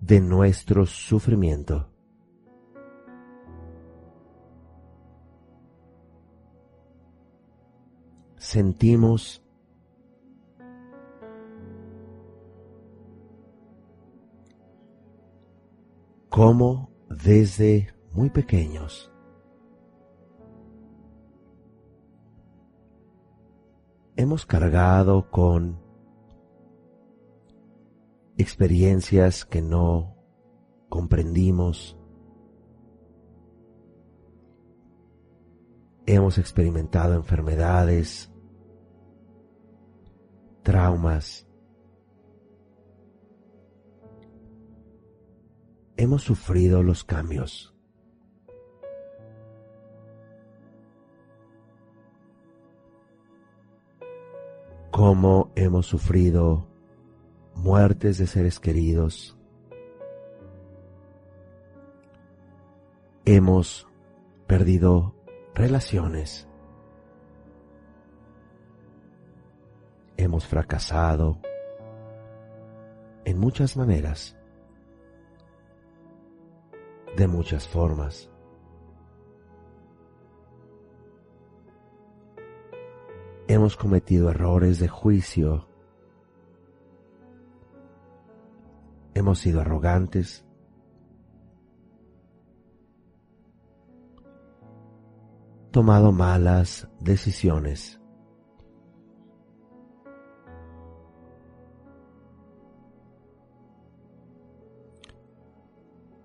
de nuestro sufrimiento. Sentimos cómo desde muy pequeños hemos cargado con experiencias que no comprendimos. Hemos experimentado enfermedades, traumas. Hemos sufrido los cambios. Cómo hemos sufrido muertes de seres queridos. Hemos perdido relaciones. Hemos fracasado en muchas maneras, de muchas formas. Hemos cometido errores de juicio hemos sido arrogantes, tomado malas decisiones.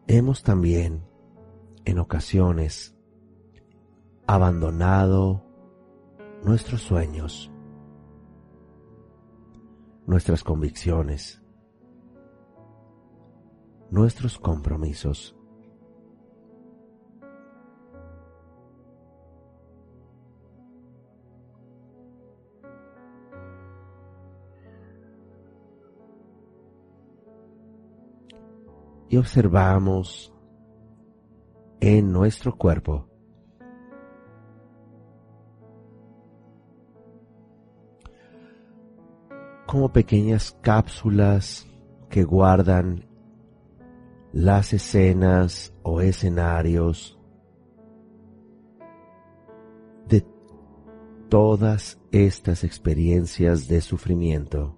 Hemos también, en ocasiones, abandonado nuestros sueños, nuestras convicciones, nuestros compromisos. Y observamos en nuestro cuerpo como pequeñas cápsulas que guardan las escenas o escenarios de todas estas experiencias de sufrimiento.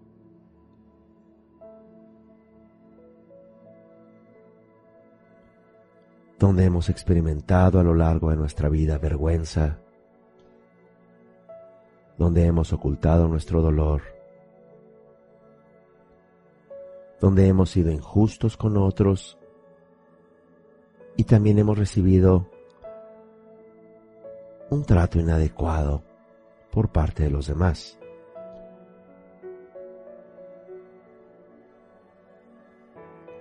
donde hemos experimentado a lo largo de nuestra vida vergüenza, donde hemos ocultado nuestro dolor, donde hemos sido injustos con otros y también hemos recibido un trato inadecuado por parte de los demás.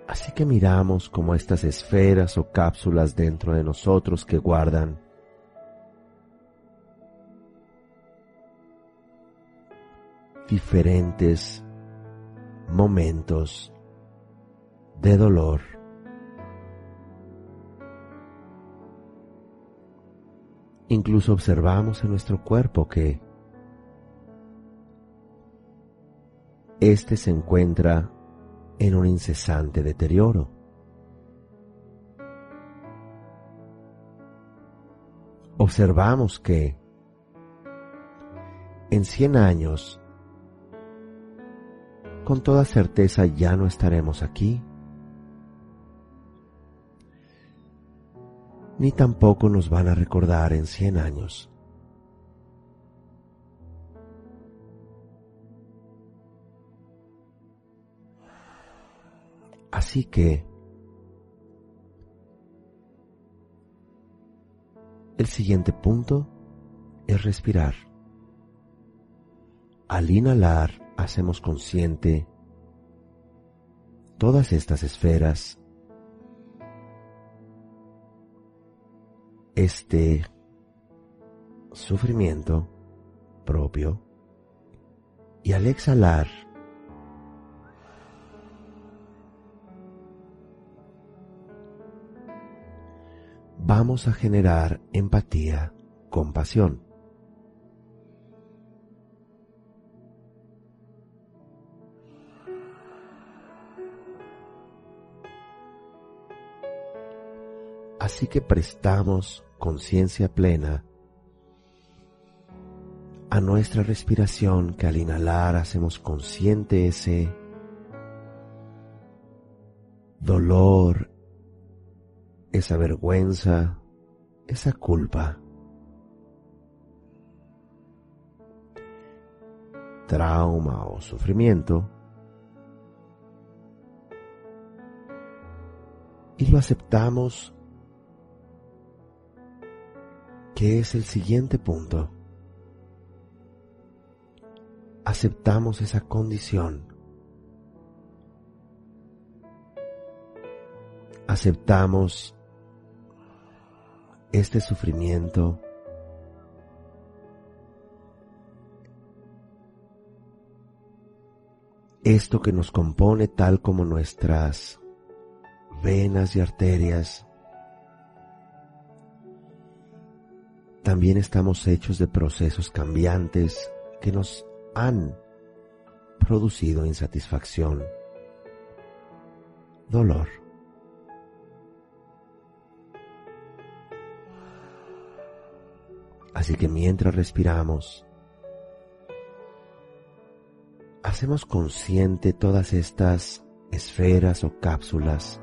Así que miramos como estas esferas o cápsulas dentro de nosotros que guardan diferentes momentos de dolor Incluso observamos en nuestro cuerpo que éste se encuentra en un incesante deterioro. Observamos que en 100 años, con toda certeza ya no estaremos aquí ni tampoco nos van a recordar en cien años. Así que el siguiente punto es respirar. Al inhalar hacemos consciente todas estas esferas, este sufrimiento propio y al exhalar vamos a generar empatía, compasión. Así que prestamos conciencia plena a nuestra respiración que al inhalar hacemos consciente ese dolor, esa vergüenza, esa culpa, trauma o sufrimiento. Y lo aceptamos que es el siguiente punto. Aceptamos esa condición. Aceptamos este sufrimiento. Esto que nos compone tal como nuestras venas y arterias también estamos hechos de procesos cambiantes que nos han producido insatisfacción, dolor. Así que mientras respiramos, hacemos consciente todas estas esferas o cápsulas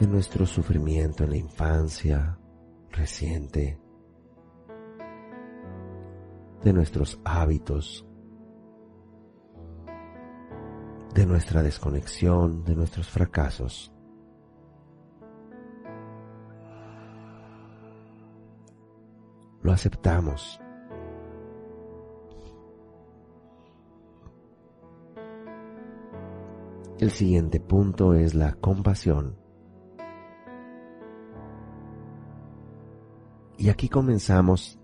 de nuestro sufrimiento en la infancia reciente, de nuestros hábitos, de nuestra desconexión, de nuestros fracasos. Lo aceptamos. El siguiente punto es la compasión. Y aquí comenzamos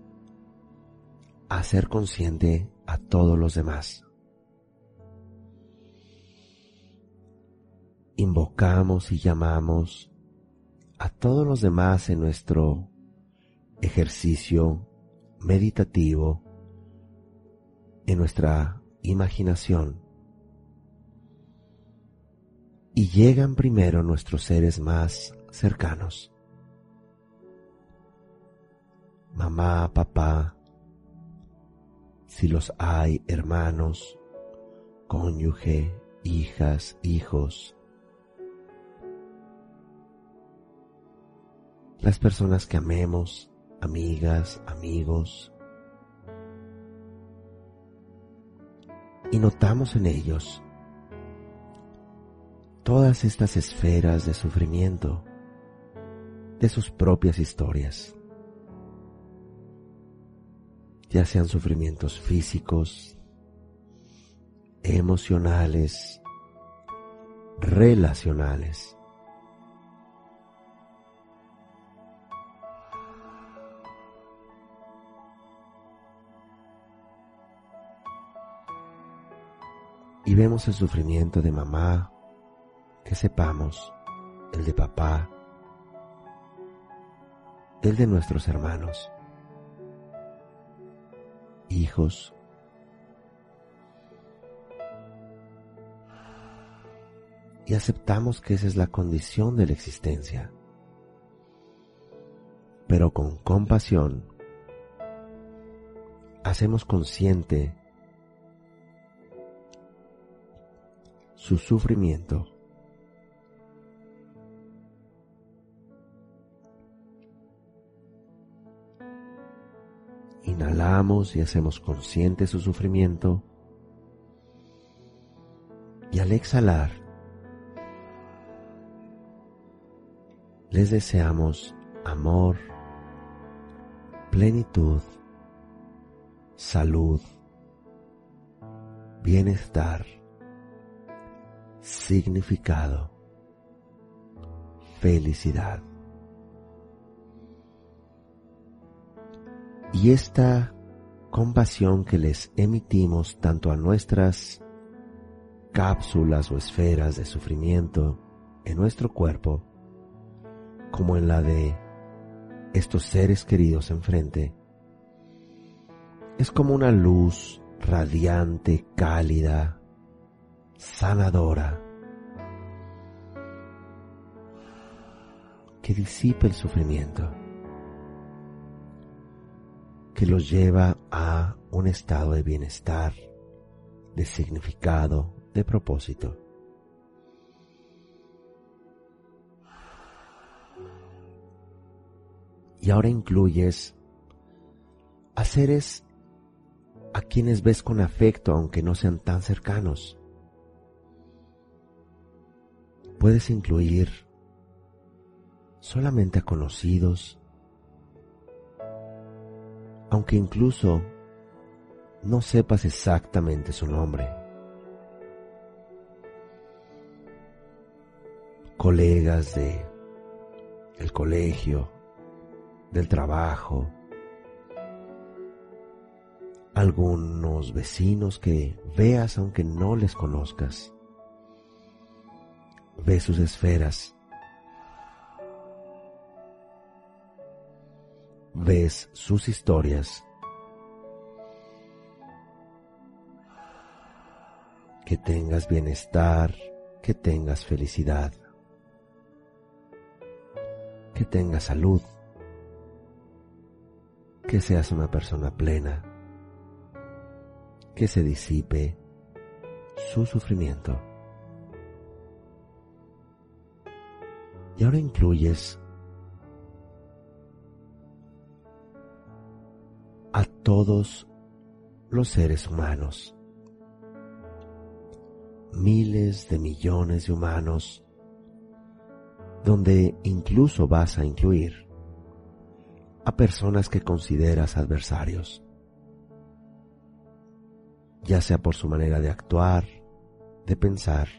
a ser consciente a todos los demás. Invocamos y llamamos a todos los demás en nuestro ejercicio meditativo, en nuestra imaginación. Y llegan primero nuestros seres más cercanos mamá, papá, si los hay, hermanos, cónyuge, hijas, hijos, las personas que amemos, amigas, amigos, y notamos en ellos todas estas esferas de sufrimiento de sus propias historias ya sean sufrimientos físicos, emocionales, relacionales. Y vemos el sufrimiento de mamá, que sepamos, el de papá, el de nuestros hermanos hijos. Y aceptamos que esa es la condición de la existencia. Pero con compasión hacemos consciente su sufrimiento inhalamos y hacemos consciente su sufrimiento. Y al exhalar, les deseamos amor, plenitud, salud, bienestar, significado, felicidad. Y esta compasión que les emitimos tanto a nuestras cápsulas o esferas de sufrimiento en nuestro cuerpo, como en la de estos seres queridos enfrente, es como una luz radiante, cálida, sanadora, que disipe el sufrimiento, que los lleva a un estado de bienestar, de significado, de propósito. Y ahora incluyes a seres a quienes ves con afecto aunque no sean tan cercanos. Puedes incluir solamente a conocidos, aunque incluso no sepas exactamente su nombre. Colegas de el colegio, del trabajo, algunos vecinos que veas aunque no les conozcas. Ve sus esferas. Ves sus historias. Que tengas bienestar, que tengas felicidad, que tengas salud, que seas una persona plena que se disipe su sufrimiento. Y ahora incluyes todos los seres humanos, miles de millones de humanos, donde incluso vas a incluir a personas que consideras adversarios ya sea por su manera de actuar, de pensar,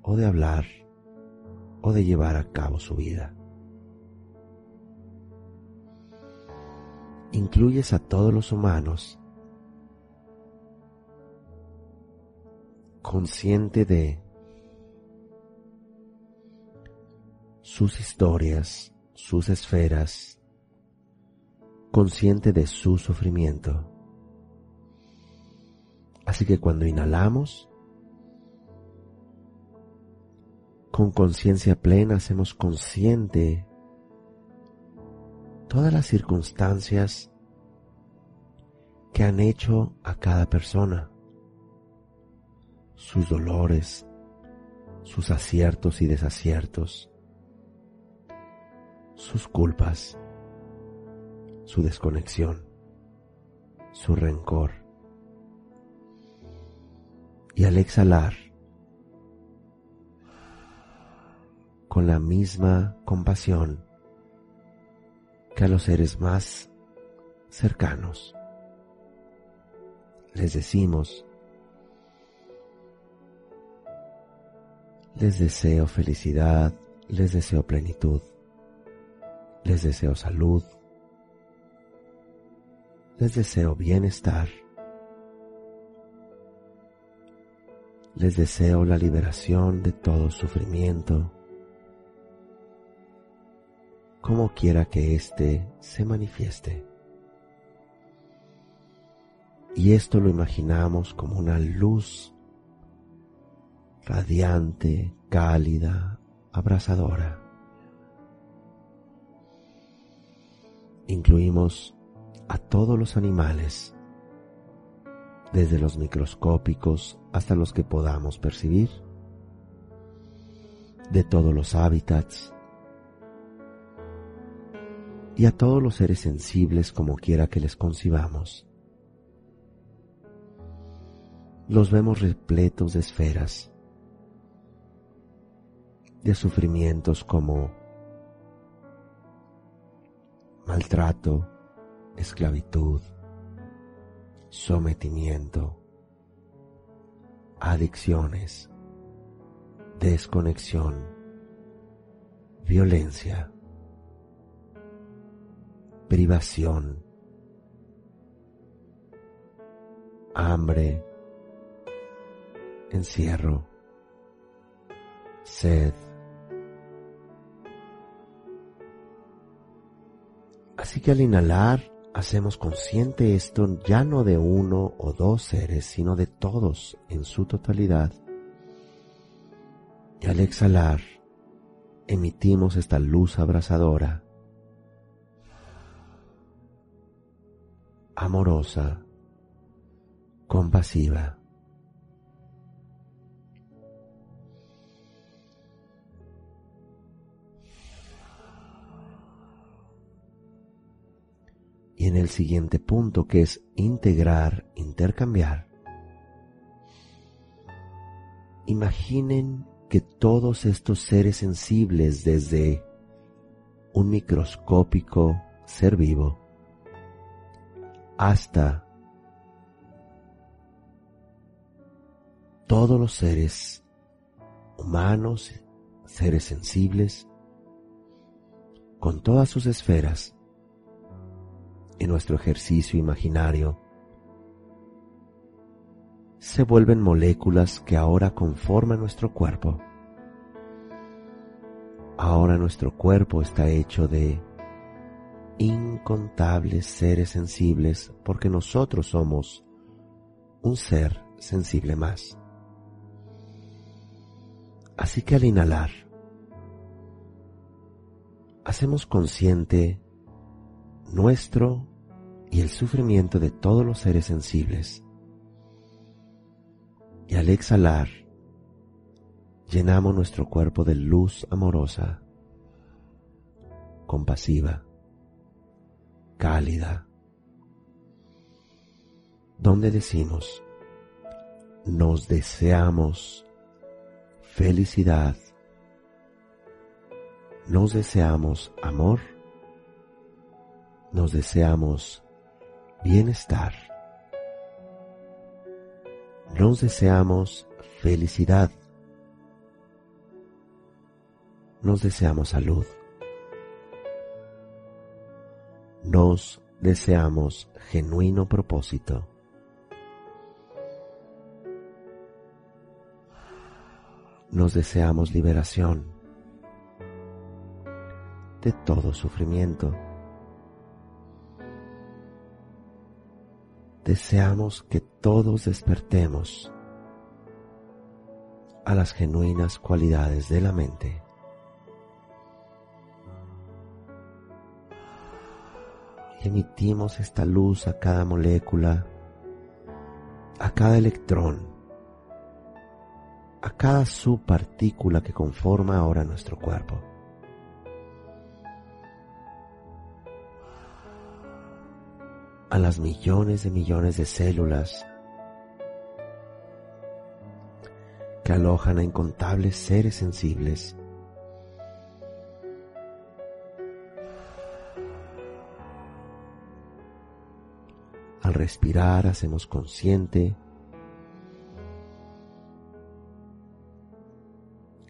o de hablar, o de llevar a cabo su vida. Incluyes a todos los humanos consciente de sus historias, sus esferas, consciente de su sufrimiento. Así que cuando inhalamos, con conciencia plena hacemos consciente todas las circunstancias que han hecho a cada persona, sus dolores, sus aciertos y desaciertos, sus culpas, su desconexión, su rencor. Y al exhalar, con la misma compasión que a los seres más cercanos, les decimos, les deseo felicidad, les deseo plenitud, les deseo salud, les deseo bienestar les deseo la liberación de todo sufrimiento, como quiera que éste se manifieste. Y esto lo imaginamos como una luz radiante, cálida, abrasadora. Incluimos a todos los animales desde los microscópicos hasta los que podamos percibir, de todos los hábitats, y a todos los seres sensibles como quiera que les concibamos. Los vemos repletos de esferas, de sufrimientos como maltrato, esclavitud, sometimiento, adicciones, desconexión, violencia, privación, hambre, encierro, sed. Así que al inhalar hacemos consciente esto ya no de uno o dos seres, sino de todos en su totalidad. Y al exhalar, emitimos esta luz abrasadora, amorosa, compasiva. Y en el siguiente punto que es integrar, intercambiar, imaginen que todos estos seres sensibles desde un microscópico ser vivo hasta todos los seres humanos, seres sensibles, con todas sus esferas, en nuestro ejercicio imaginario, se vuelven moléculas que ahora conforman nuestro cuerpo. Ahora nuestro cuerpo está hecho de incontables seres sensibles porque nosotros somos un ser sensible más. Así que al inhalar, hacemos consciente nuestro y el sufrimiento de todos los seres sensibles y al exhalar, llenamos nuestro cuerpo de luz amorosa, compasiva, cálida, donde decimos, nos deseamos felicidad, nos deseamos amor, nos deseamos bienestar. Nos deseamos felicidad, nos deseamos salud, nos deseamos genuino propósito. Nos deseamos liberación de todo sufrimiento. deseamos que todos despertemos a las genuinas cualidades de la mente. Emitimos esta luz a cada molécula, a cada electrón, a cada subpartícula que conforma ahora nuestro cuerpo. a las millones de millones de células que alojan a incontables seres sensibles. Respirar hacemos consciente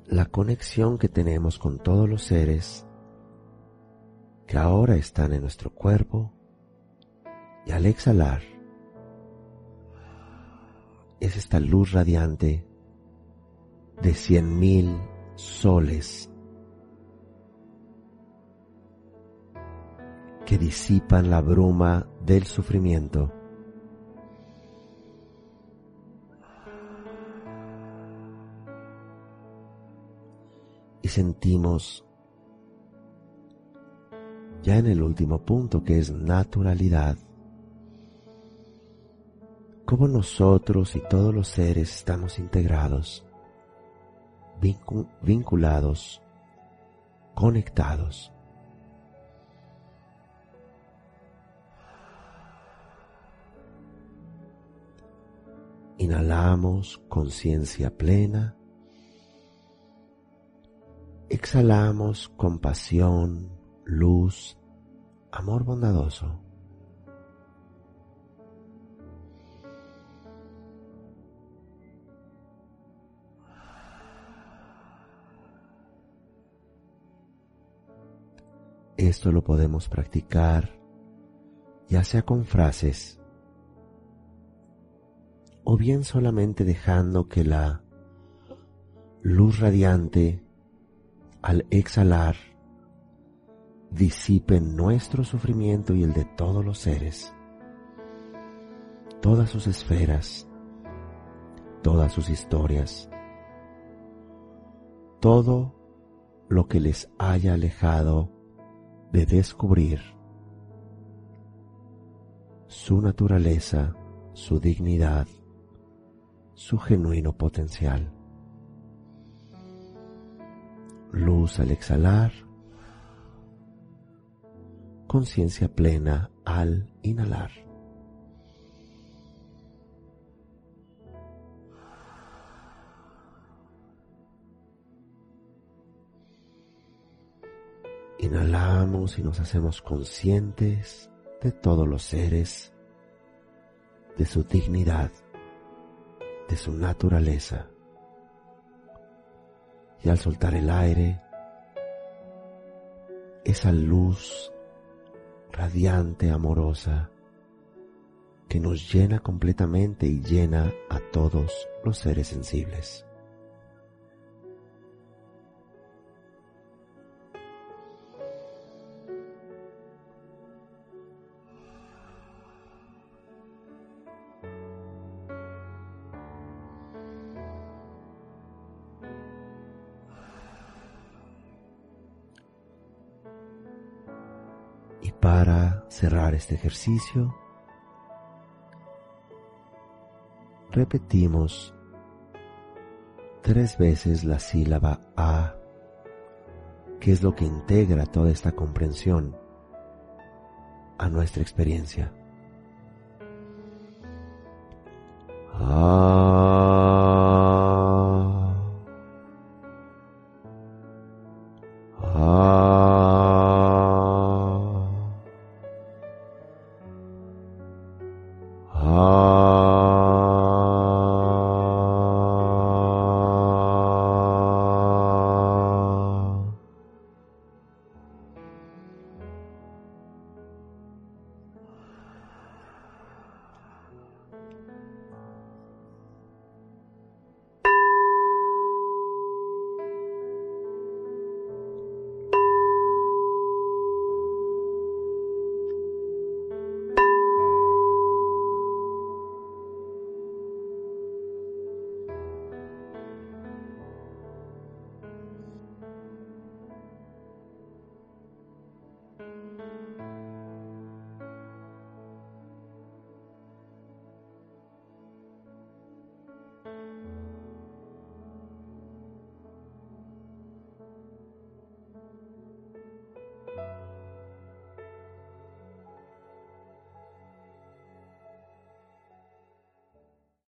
la conexión que tenemos con todos los seres que ahora están en nuestro cuerpo y al exhalar, es esta luz radiante de cien mil soles que disipan la bruma del sufrimiento. Y sentimos ya en el último punto que es naturalidad cómo nosotros y todos los seres estamos integrados, vinculados, conectados. Inhalamos conciencia plena. Exhalamos compasión, luz, amor bondadoso. Esto lo podemos practicar ya sea con frases o bien solamente dejando que la luz radiante al exhalar disipe nuestro sufrimiento y el de todos los seres, todas sus esferas, todas sus historias, todo lo que les haya alejado de descubrir su naturaleza, su dignidad, su genuino potencial. Luz al exhalar, conciencia plena al inhalar. Inhalamos y nos hacemos conscientes de todos los seres, de su dignidad, de su naturaleza. Y al soltar el aire, esa luz radiante, amorosa, que nos llena completamente y llena a todos los seres sensibles. Cerrar este ejercicio, repetimos tres veces la sílaba A, que es lo que integra toda esta comprensión a nuestra experiencia.